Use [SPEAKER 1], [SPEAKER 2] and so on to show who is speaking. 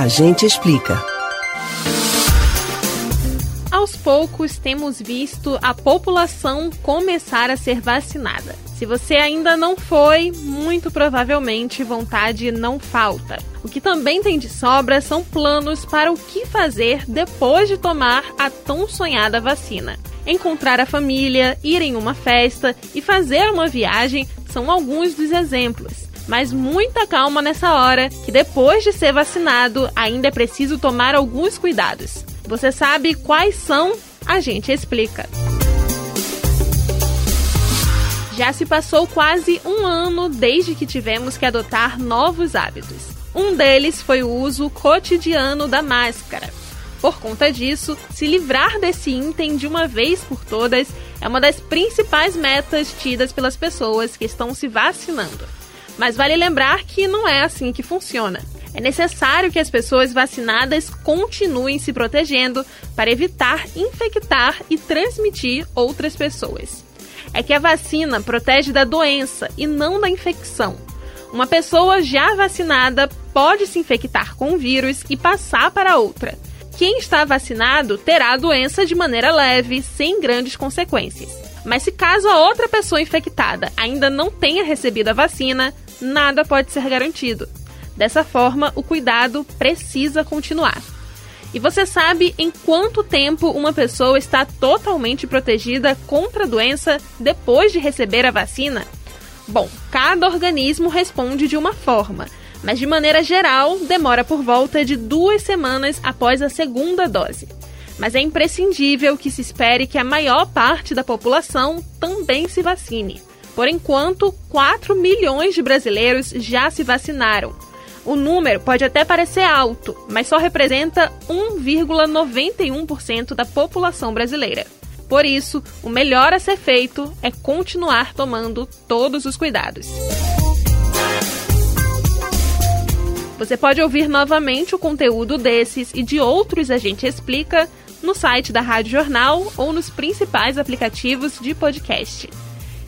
[SPEAKER 1] A gente explica.
[SPEAKER 2] Aos poucos temos visto a população começar a ser vacinada. Se você ainda não foi, muito provavelmente vontade não falta. O que também tem de sobra são planos para o que fazer depois de tomar a tão sonhada vacina. Encontrar a família, ir em uma festa e fazer uma viagem são alguns dos exemplos. Mas muita calma nessa hora, que depois de ser vacinado ainda é preciso tomar alguns cuidados. Você sabe quais são? A gente explica. Já se passou quase um ano desde que tivemos que adotar novos hábitos. Um deles foi o uso cotidiano da máscara. Por conta disso, se livrar desse item de uma vez por todas é uma das principais metas tidas pelas pessoas que estão se vacinando. Mas vale lembrar que não é assim que funciona. É necessário que as pessoas vacinadas continuem se protegendo para evitar infectar e transmitir outras pessoas é que a vacina protege da doença e não da infecção. Uma pessoa já vacinada pode se infectar com o vírus e passar para outra. Quem está vacinado terá a doença de maneira leve, sem grandes consequências. Mas se caso a outra pessoa infectada ainda não tenha recebido a vacina, nada pode ser garantido. Dessa forma, o cuidado precisa continuar. E você sabe em quanto tempo uma pessoa está totalmente protegida contra a doença depois de receber a vacina? Bom, cada organismo responde de uma forma, mas de maneira geral demora por volta de duas semanas após a segunda dose. Mas é imprescindível que se espere que a maior parte da população também se vacine. Por enquanto, 4 milhões de brasileiros já se vacinaram o número pode até parecer alto, mas só representa 1,91% da população brasileira. Por isso, o melhor a ser feito é continuar tomando todos os cuidados. Você pode ouvir novamente o conteúdo desses e de outros A Gente Explica no site da Rádio Jornal ou nos principais aplicativos de podcast.